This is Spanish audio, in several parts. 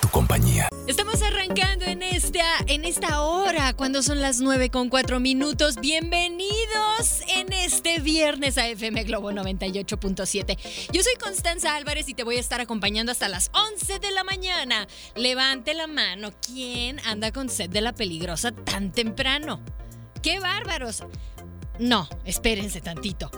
Tu compañía. Estamos arrancando en esta, en esta hora, cuando son las 9 con 4 minutos. Bienvenidos en este viernes a FM Globo 98.7. Yo soy Constanza Álvarez y te voy a estar acompañando hasta las 11 de la mañana. Levante la mano. ¿Quién anda con sed de la peligrosa tan temprano? ¡Qué bárbaros! No, espérense tantito.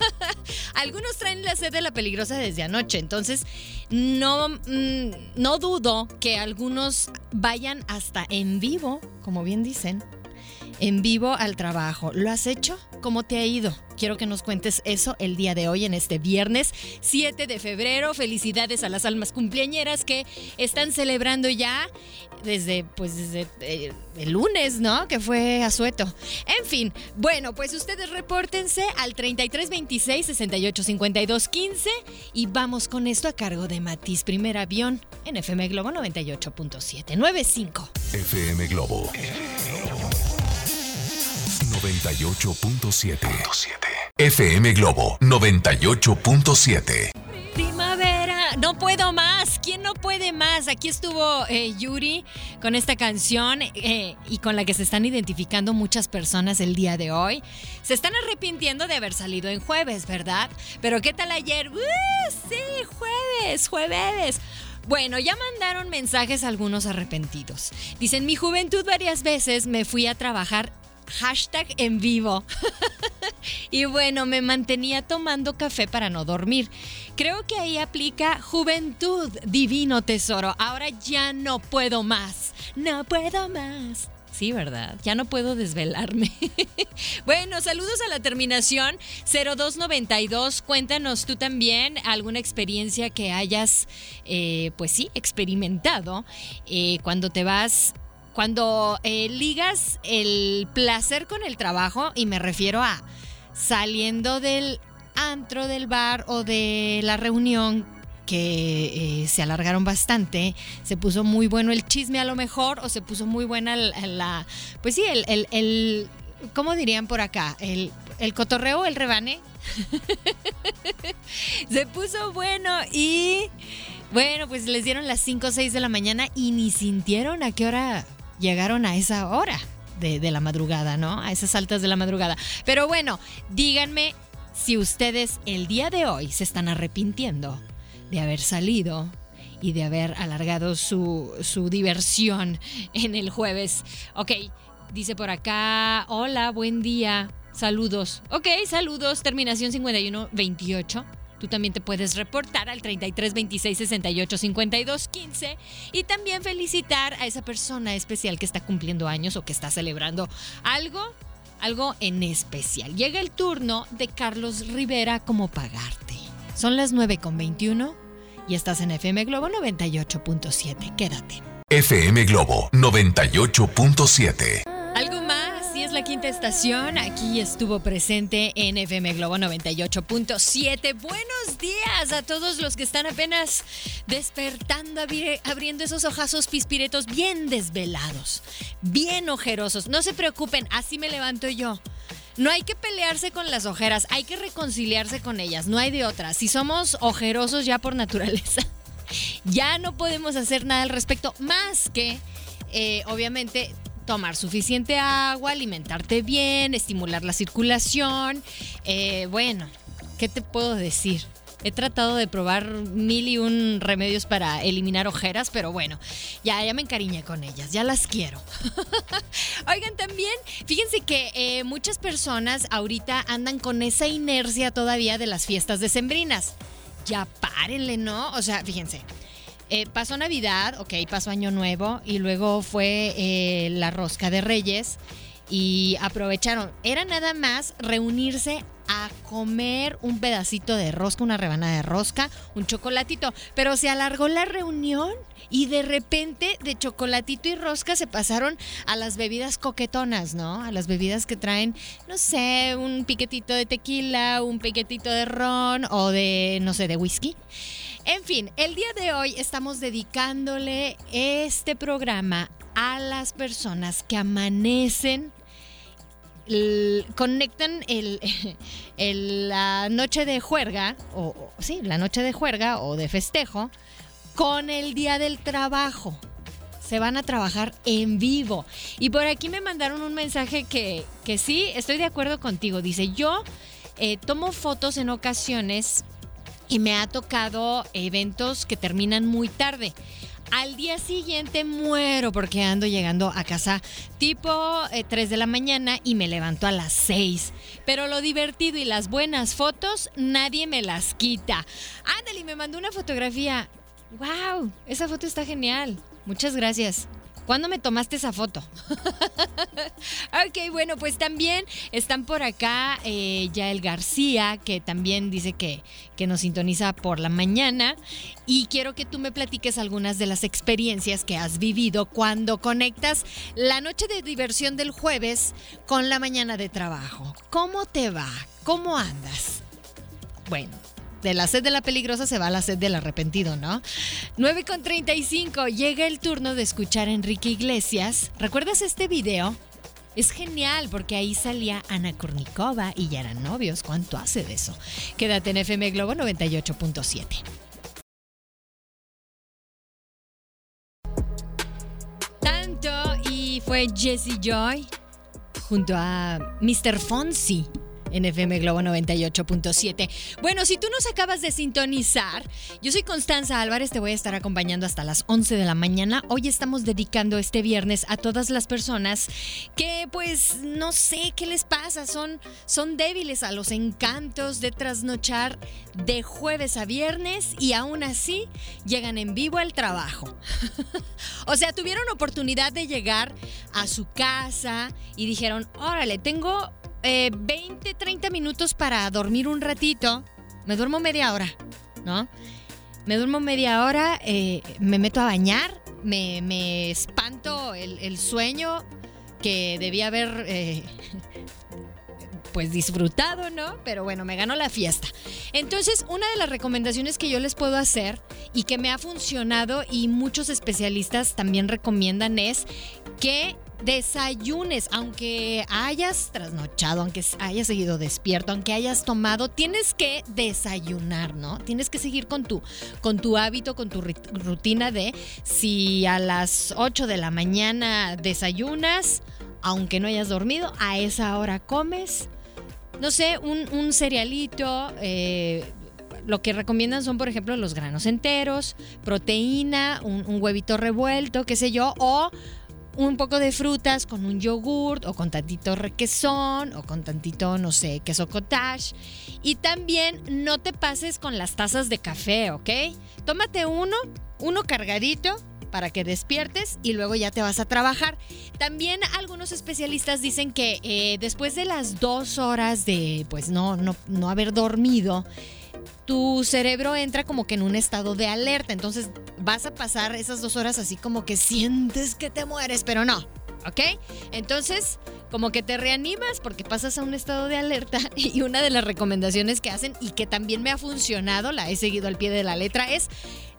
Algunos traen la sed de la peligrosa desde anoche, entonces no, mm, no dudo que algunos vayan hasta en vivo, como bien dicen, en vivo al trabajo. ¿Lo has hecho? ¿Cómo te ha ido? Quiero que nos cuentes eso el día de hoy, en este viernes 7 de febrero. Felicidades a las almas cumpleañeras que están celebrando ya desde, pues, desde eh, el lunes, ¿no? Que fue a sueto. En fin, bueno, pues ustedes repórtense al 3326 6852 15 y vamos con esto a cargo de Matiz, primer avión en FM Globo 98.7 95. FM Globo 98.7. FM Globo 98.7. Primavera, no puedo más. ¿Quién no puede más? Aquí estuvo eh, Yuri con esta canción eh, y con la que se están identificando muchas personas el día de hoy. Se están arrepintiendo de haber salido en jueves, ¿verdad? Pero ¿qué tal ayer? ¡Uh! sí, jueves, jueves. Bueno, ya mandaron mensajes algunos arrepentidos. Dicen, mi juventud varias veces me fui a trabajar hashtag en vivo. y bueno, me mantenía tomando café para no dormir. Creo que ahí aplica juventud, divino tesoro. Ahora ya no puedo más. No puedo más. Sí, ¿verdad? Ya no puedo desvelarme. bueno, saludos a la terminación 0292. Cuéntanos tú también alguna experiencia que hayas, eh, pues sí, experimentado eh, cuando te vas cuando eh, ligas el placer con el trabajo, y me refiero a saliendo del antro, del bar o de la reunión que eh, se alargaron bastante, se puso muy bueno el chisme a lo mejor, o se puso muy buena la, pues sí, el, el, el ¿cómo dirían por acá? El, el cotorreo, el rebane. se puso bueno y bueno, pues les dieron las 5 o 6 de la mañana y ni sintieron a qué hora llegaron a esa hora de, la madrugada, ¿no? A esas altas de la madrugada. Pero bueno, díganme si ustedes el día de hoy se están arrepintiendo de haber salido y de haber alargado su, su diversión en el jueves. Ok, dice por acá, hola, buen día, saludos. Ok, saludos, terminación 5128. Tú también te puedes reportar al 33 26 68 52 15 y también felicitar a esa persona especial que está cumpliendo años o que está celebrando algo, algo en especial. Llega el turno de Carlos Rivera como pagarte. Son las 9 con 21 y estás en FM Globo 98.7. Quédate. FM Globo 98.7. la quinta estación, aquí estuvo presente en FM Globo 98.7. Buenos días a todos los que están apenas despertando, abriendo esos ojazos pispiretos bien desvelados, bien ojerosos. No se preocupen, así me levanto yo. No hay que pelearse con las ojeras, hay que reconciliarse con ellas, no hay de otra. Si somos ojerosos ya por naturaleza, ya no podemos hacer nada al respecto, más que, eh, obviamente, tomar suficiente agua, alimentarte bien, estimular la circulación. Eh, bueno, ¿qué te puedo decir? He tratado de probar mil y un remedios para eliminar ojeras, pero bueno, ya, ya me encariñé con ellas, ya las quiero. Oigan, también, fíjense que eh, muchas personas ahorita andan con esa inercia todavía de las fiestas decembrinas. Ya párenle, ¿no? O sea, fíjense. Eh, pasó Navidad, ok, pasó Año Nuevo y luego fue eh, la rosca de Reyes y aprovecharon. Era nada más reunirse a comer un pedacito de rosca, una rebanada de rosca, un chocolatito. Pero se alargó la reunión y de repente de chocolatito y rosca se pasaron a las bebidas coquetonas, ¿no? A las bebidas que traen, no sé, un piquetito de tequila, un piquetito de ron o de, no sé, de whisky. En fin, el día de hoy estamos dedicándole este programa a las personas que amanecen conectan el, la noche de juerga, o, sí, la noche de juerga o de festejo, con el día del trabajo. Se van a trabajar en vivo. Y por aquí me mandaron un mensaje que, que sí, estoy de acuerdo contigo. Dice, yo eh, tomo fotos en ocasiones y me ha tocado eventos que terminan muy tarde. Al día siguiente muero porque ando llegando a casa tipo 3 eh, de la mañana y me levanto a las 6. Pero lo divertido y las buenas fotos nadie me las quita. Ándale, me mandó una fotografía. ¡Wow! Esa foto está genial. Muchas gracias. ¿Cuándo me tomaste esa foto? ok, bueno, pues también están por acá eh, Yael García, que también dice que, que nos sintoniza por la mañana. Y quiero que tú me platiques algunas de las experiencias que has vivido cuando conectas la noche de diversión del jueves con la mañana de trabajo. ¿Cómo te va? ¿Cómo andas? Bueno, de la sed de la peligrosa se va a la sed del arrepentido, ¿no? 9 con 35, llega el turno de escuchar a Enrique Iglesias. ¿Recuerdas este video? Es genial porque ahí salía Ana Kurnikova y ya eran novios. ¿Cuánto hace de eso? Quédate en FM Globo 98.7. Tanto y fue Jesse Joy junto a Mr. Fonsi en FM Globo 98.7. Bueno, si tú nos acabas de sintonizar, yo soy Constanza Álvarez, te voy a estar acompañando hasta las 11 de la mañana. Hoy estamos dedicando este viernes a todas las personas que pues no sé qué les pasa, son, son débiles a los encantos de trasnochar de jueves a viernes y aún así llegan en vivo al trabajo. o sea, tuvieron oportunidad de llegar a su casa y dijeron, órale, tengo 20, eh, 30 minutos para dormir un ratito. Me duermo media hora, ¿no? Me duermo media hora, eh, me meto a bañar, me, espanto el, sueño que debía haber eh, pues disfrutado, ¿no? Pero bueno, me ganó la fiesta. Entonces, una de las recomendaciones que yo les puedo hacer y que me ha funcionado y muchos especialistas también recomiendan es que desayunes, aunque hayas trasnochado, aunque hayas seguido despierto, aunque hayas tomado, tienes que desayunar, ¿no? Tienes que seguir con tu, con tu hábito, con tu rutina de si a las 8 de la mañana desayunas, aunque no hayas dormido, a esa hora comes, no sé, un, cerealito, eh, lo que recomiendan son, por ejemplo, los granos enteros, proteína, un, un, huevito revuelto, qué sé yo, o un poco de frutas con un yogurt o con tantito requesón o con tantito, no sé, queso cottage. Y también no te pases con las tazas de café, ¿ok? Tómate uno, uno cargadito para que despiertes y luego ya te vas a trabajar. También algunos especialistas dicen que eh, después de las dos horas de, pues no, no, no haber dormido, tu cerebro entra como que en un estado de alerta. Entonces vas a pasar esas dos horas así como que sientes que te mueres, pero no. ¿Ok? Entonces, como que te reanimas porque pasas a un estado de alerta y una de las recomendaciones que hacen y que también me ha funcionado, la he seguido al pie de la letra, es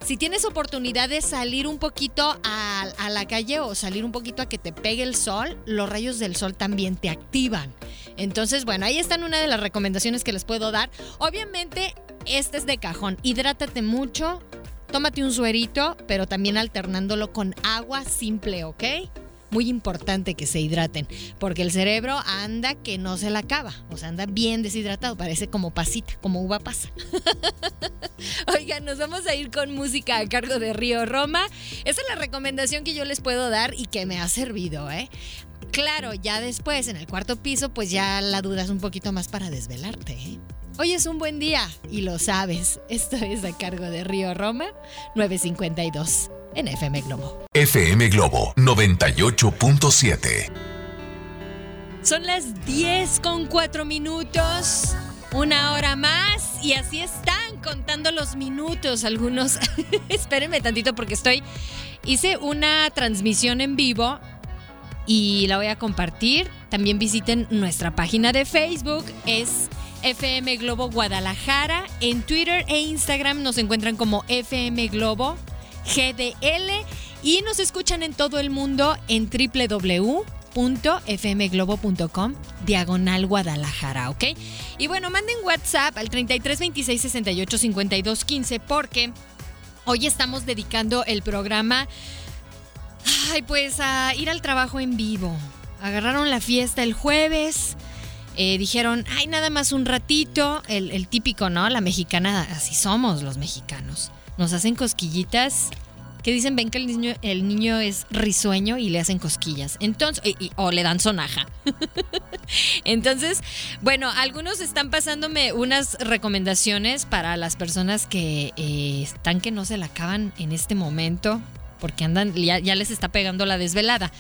si tienes oportunidad de salir un poquito a, a, la calle o salir un poquito a que te pegue el sol, los rayos del sol también te activan. Entonces, bueno, ahí están una de las recomendaciones que les puedo dar. Obviamente, este es de cajón. Hidrátate mucho, tómate un suerito, pero también alternándolo con agua simple, ¿ok? Muy importante que se hidraten, porque el cerebro anda que no se la acaba, o sea, anda bien deshidratado, parece como pasita, como uva pasa. Oigan, nos vamos a ir con música a cargo de Río Roma. Esa es la recomendación que yo les puedo dar y que me ha servido, ¿eh? Claro, ya después en el cuarto piso, pues ya la dudas un poquito más para desvelarte, ¿eh? Hoy es un buen día y lo sabes. Esto es a cargo de Río Roma 952 en FM Globo. FM Globo 98.7. Son las 10 con 4 minutos. Una hora más y así están contando los minutos algunos. Espérenme tantito porque estoy... Hice una transmisión en vivo y la voy a compartir. También visiten nuestra página de Facebook. Es FM Globo Guadalajara. En Twitter e Instagram nos encuentran como FM Globo GDL y nos escuchan en todo el mundo en www.fmglobo.com diagonal Guadalajara, ¿ok? Y bueno, manden WhatsApp al 33 26 68 52 15 porque hoy estamos dedicando el programa ay, pues a ir al trabajo en vivo. Agarraron la fiesta el jueves eh, dijeron, ay, nada más un ratito, el, típico, ¿no? La mexicana, así somos los mexicanos. Nos hacen cosquillitas que dicen, ven que el niño, el niño es risueño y le hacen cosquillas. Entonces, o le dan sonaja. Entonces, bueno, algunos están pasándome unas recomendaciones para las personas que eh, están que no se la acaban en este momento, porque andan, ya, les está pegando la desvelada.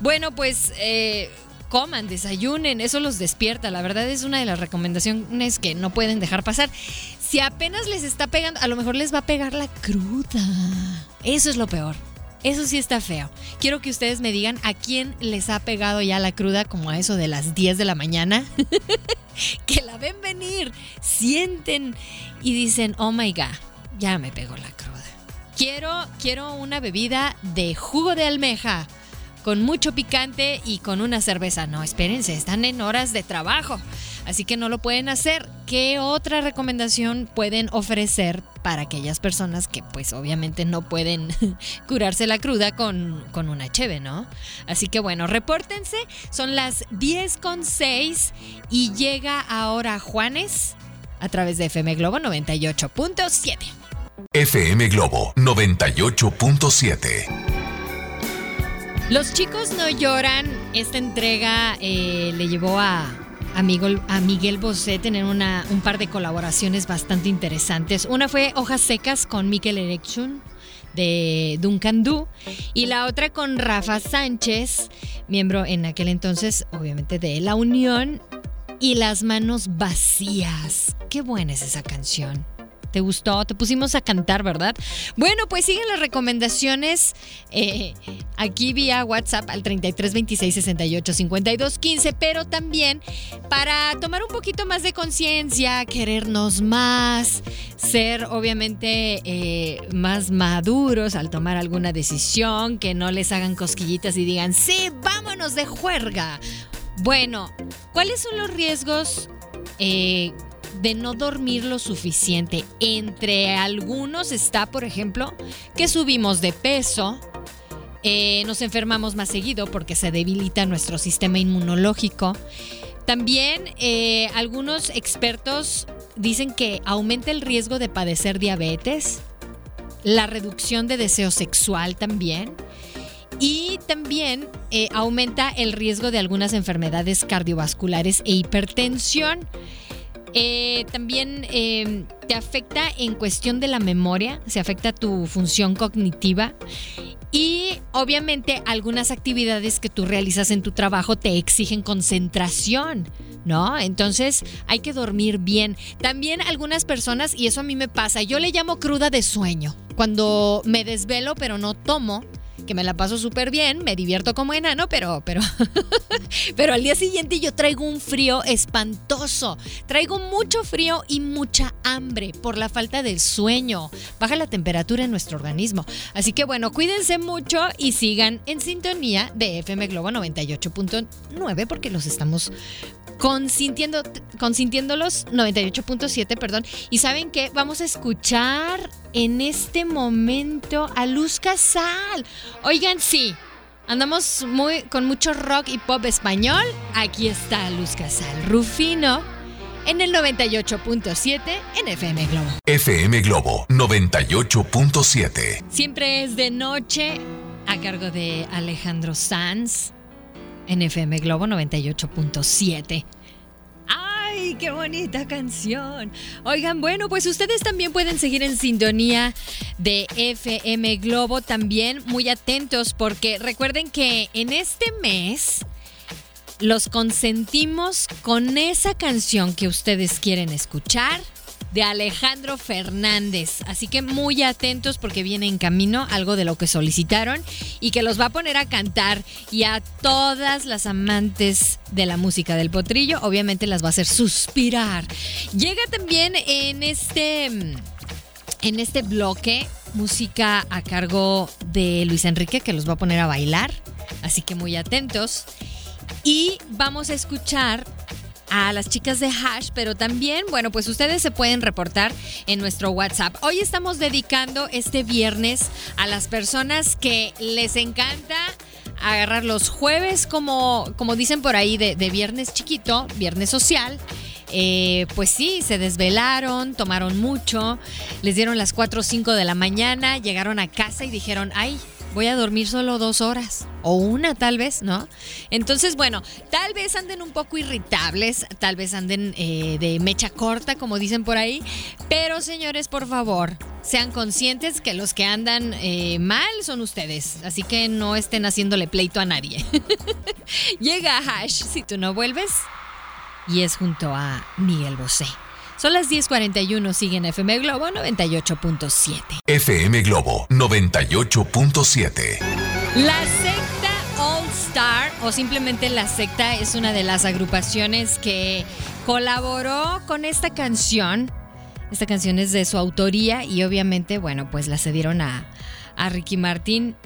Bueno, pues... Eh, coman, desayunen, eso los despierta. La verdad es una de las recomendaciones que no pueden dejar pasar. Si apenas les está pegando, a lo mejor les va a pegar la cruda. Eso es lo peor. Eso sí está feo. Quiero que ustedes me digan a quién les ha pegado ya la cruda como a eso de las 10 de la mañana. que la ven venir, sienten y dicen, oh my god, ya me pegó la cruda. Quiero, quiero una bebida de jugo de almeja con mucho picante y con una cerveza. No, espérense, están en horas de trabajo, así que no lo pueden hacer. ¿Qué otra recomendación pueden ofrecer para aquellas personas que pues obviamente no pueden curarse la cruda con, con una cheve, ¿no? Así que bueno, repórtense, son las 10 con 6 y llega ahora Juanes a través de FM Globo 98.7. FM Globo 98.7. Los chicos no lloran. Esta entrega eh, le llevó a, a, Miguel, a Miguel Bosé tener una, un par de colaboraciones bastante interesantes. Una fue Hojas Secas con Mikel Erection de Duncan Du y la otra con Rafa Sánchez, miembro en aquel entonces obviamente de La Unión y Las Manos Vacías. Qué buena es esa canción. ¿Te gustó? Te pusimos a cantar, ¿verdad? Bueno, pues siguen las recomendaciones eh, aquí vía WhatsApp al 33 26 68 52 15, pero también para tomar un poquito más de conciencia, querernos más, ser obviamente eh, más maduros al tomar alguna decisión, que no les hagan cosquillitas y digan, sí, vámonos de juerga. Bueno, ¿cuáles son los riesgos? Eh, de no dormir lo suficiente. Entre algunos está, por ejemplo, que subimos de peso, eh, nos enfermamos más seguido porque se debilita nuestro sistema inmunológico. También eh, algunos expertos dicen que aumenta el riesgo de padecer diabetes, la reducción de deseo sexual también. Y también eh, aumenta el riesgo de algunas enfermedades cardiovasculares e hipertensión. Eh, también eh, te afecta en cuestión de la memoria, se afecta tu función cognitiva y obviamente algunas actividades que tú realizas en tu trabajo te exigen concentración. ¿No? Entonces hay que dormir bien. También algunas personas, y eso a mí me pasa, yo le llamo cruda de sueño. Cuando me desvelo pero no tomo, que me la paso súper bien, me divierto como enano, pero, pero, pero al día siguiente yo traigo un frío espantoso. Traigo mucho frío y mucha hambre por la falta del sueño. Baja la temperatura en nuestro organismo. Así que bueno, cuídense mucho y sigan en sintonía de FM Globo 98.9 porque los estamos consintiendo, consintiéndolos 98.7, perdón. Y saben que vamos a escuchar en este momento a Luz Casal. Oigan, sí, Andamos muy con mucho rock y pop español. Aquí está Luz Casal Rufino en el 98.7 en FM Globo. FM Globo 98.7. Siempre es de noche a cargo de Alejandro Sanz en FM Globo 98.7 qué bonita canción! Oigan, bueno, pues ustedes también pueden seguir en sintonía de FM Globo, también muy atentos, porque recuerden que en este mes los consentimos con esa canción que ustedes quieren escuchar de Alejandro Fernández. Así que muy atentos porque viene en camino algo de lo que solicitaron y que los va a poner a cantar y a todas las amantes de la música del potrillo, obviamente las va a hacer suspirar. Llega también en este en este bloque música a cargo de Luis Enrique que los va a poner a bailar, así que muy atentos. Y vamos a escuchar a las chicas de Hash, pero también, bueno, pues ustedes se pueden reportar en nuestro WhatsApp. Hoy estamos dedicando este viernes a las personas que les encanta agarrar los jueves como, como dicen por ahí, de, viernes chiquito, viernes social. Eh, pues sí, se desvelaron, tomaron mucho, les dieron las 4 o 5 de la mañana, llegaron a casa y dijeron, ay, voy a dormir solo dos horas o una tal vez, ¿no? Entonces, bueno, tal vez anden un poco irritables, tal vez anden eh, de mecha corta, como dicen por ahí, pero señores, por favor, sean conscientes que los que andan eh, mal son ustedes, así que no estén haciéndole pleito a nadie. Llega Hash si tú no vuelves y es junto a Miguel Bosé. Son las 10:41, siguen FM Globo 98.7. FM Globo 98.7. La secta All Star o simplemente la secta es una de las agrupaciones que colaboró con esta canción. Esta canción es de su autoría y obviamente, bueno, pues la cedieron a, a Ricky Martin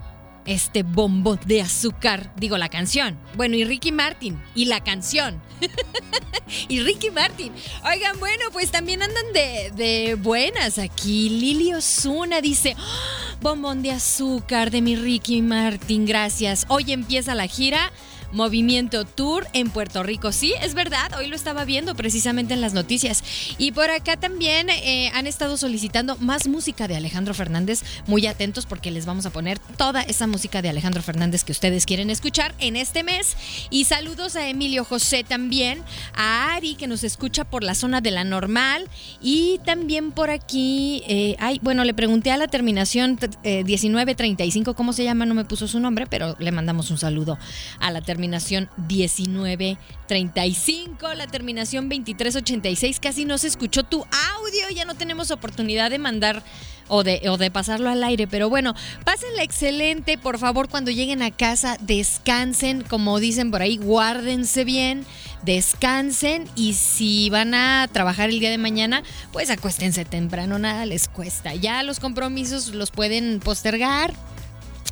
este bombo de azúcar. Digo, la canción. Bueno, y Ricky Martin. Y la canción. y Ricky Martin. Oigan, bueno, pues también andan de, buenas aquí. Lili Osuna dice, ¡Ah! bombón de azúcar de mi Ricky Martin, gracias. Hoy empieza la gira Movimiento Tour en Puerto Rico. Sí, es verdad, hoy lo estaba viendo precisamente en las noticias. Y por acá también eh, han estado solicitando más música de Alejandro Fernández. Muy atentos porque les vamos a poner toda esa música de Alejandro Fernández que ustedes quieren escuchar en este mes. Y saludos a Emilio José también, a Ari que nos escucha por la zona de la normal. Y también por aquí, eh, ay, bueno, le pregunté a la terminación 1935 eh, cómo se llama, no me puso su nombre, pero le mandamos un saludo a la terminación terminación 1935, la terminación 2386. Casi no se escuchó tu audio, ya no tenemos oportunidad de mandar o de, o de pasarlo al aire. Pero bueno, pásenla excelente. Por favor, cuando lleguen a casa, descansen. Como dicen por ahí, guárdense bien, descansen. Y si van a trabajar el día de mañana, pues acuéstense temprano, nada les cuesta. Ya los compromisos los pueden postergar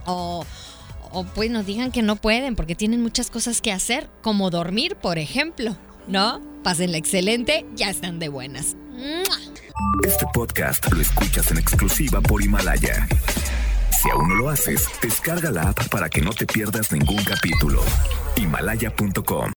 o o pues nos digan que no pueden porque tienen muchas cosas que hacer, como dormir, por ejemplo, ¿no? Pásenla excelente, ya están de buenas. Este podcast lo escuchas en exclusiva por Himalaya. Si aún no lo haces, descarga la app para que no te pierdas ningún capítulo. Himalaya.com